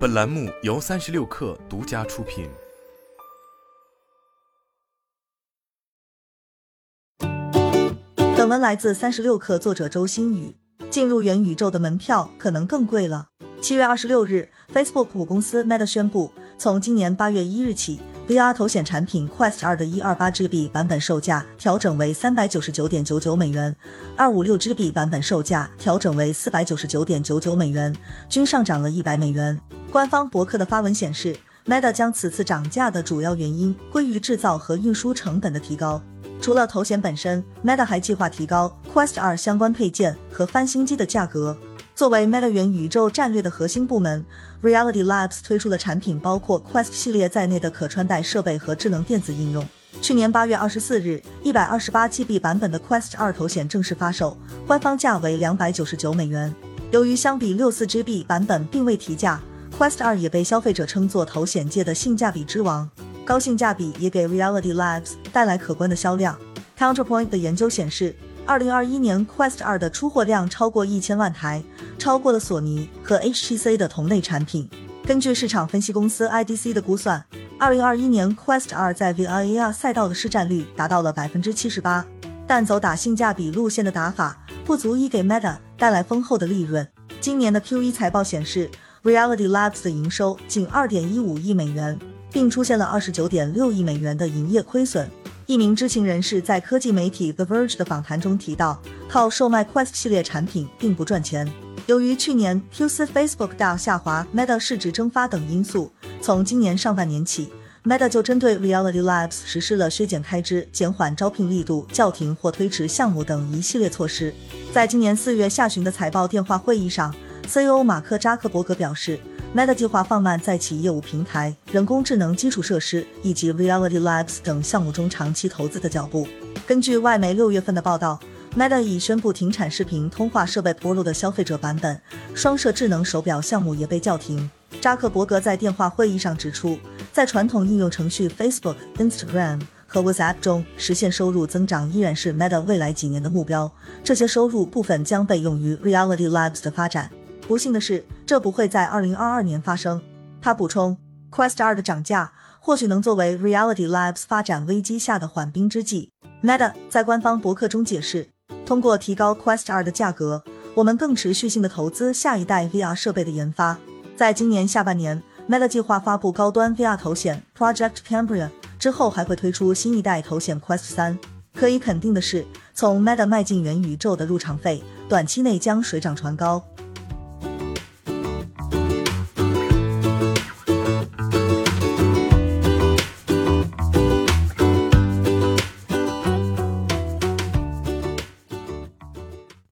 本栏目由三十六氪独家出品。本文来自三十六氪，作者周新宇。进入元宇宙的门票可能更贵了。七月二十六日，Facebook 母公司 Meta 宣布，从今年八月一日起。VR 头显产品 Quest 二的一二八 GB 版本售价调整为三百九十九点九九美元，二五六 GB 版本售价调整为四百九十九点九九美元，均上涨了一百美元。官方博客的发文显示，Meta 将此次涨价的主要原因归于制造和运输成本的提高。除了头显本身，Meta 还计划提高 Quest 二相关配件和翻新机的价格。作为 Meta 元宇宙战略的核心部门，Reality Labs 推出的产品包括 Quest 系列在内的可穿戴设备和智能电子应用。去年八月二十四日，一百二十八 GB 版本的 Quest 二头显正式发售，官方价为两百九十九美元。由于相比六四 GB 版本并未提价，Quest 二也被消费者称作头显界的性价比之王。高性价比也给 Reality Labs 带来可观的销量。Counterpoint 的研究显示。二零二一年，Quest 二的出货量超过一千万台，超过了索尼和 HTC 的同类产品。根据市场分析公司 IDC 的估算，二零二一年 Quest 二在 VR 赛道的市占率达到了百分之七十八。但走打性价比路线的打法，不足以给 Meta 带来丰厚的利润。今年的 Q 一财报显示，Reality Labs 的营收仅二点一五亿美元，并出现了二十九点六亿美元的营业亏损。一名知情人士在科技媒体 The Verge 的访谈中提到，靠售卖 Quest 系列产品并不赚钱。由于去年 Q4 Facebook 大下滑、Meta 市值蒸发等因素，从今年上半年起，Meta 就针对 Reality Labs 实施了削减开支、减缓招聘力度、叫停或推迟项目等一系列措施。在今年四月下旬的财报电话会议上，CEO 马克扎克伯格表示。Meta 计划放慢在其业务平台、人工智能基础设施以及 Reality Labs 等项目中长期投资的脚步。根据外媒六月份的报道，Meta 已宣布停产视频通话设备 Pro 的消费者版本，双摄智能手表项目也被叫停。扎克伯格在电话会议上指出，在传统应用程序 Facebook、Instagram 和 WhatsApp 中实现收入增长依然是 Meta 未来几年的目标，这些收入部分将被用于 Reality Labs 的发展。不幸的是，这不会在二零二二年发生。他补充，Quest 二的涨价或许能作为 Reality Labs 发展危机下的缓兵之计。Meta 在官方博客中解释，通过提高 Quest 二的价格，我们更持续性的投资下一代 VR 设备的研发。在今年下半年，Meta 计划发布高端 VR 头显 Project Cambria，之后还会推出新一代头显 Quest 三。可以肯定的是，从 Meta 迈进元宇宙的入场费，短期内将水涨船高。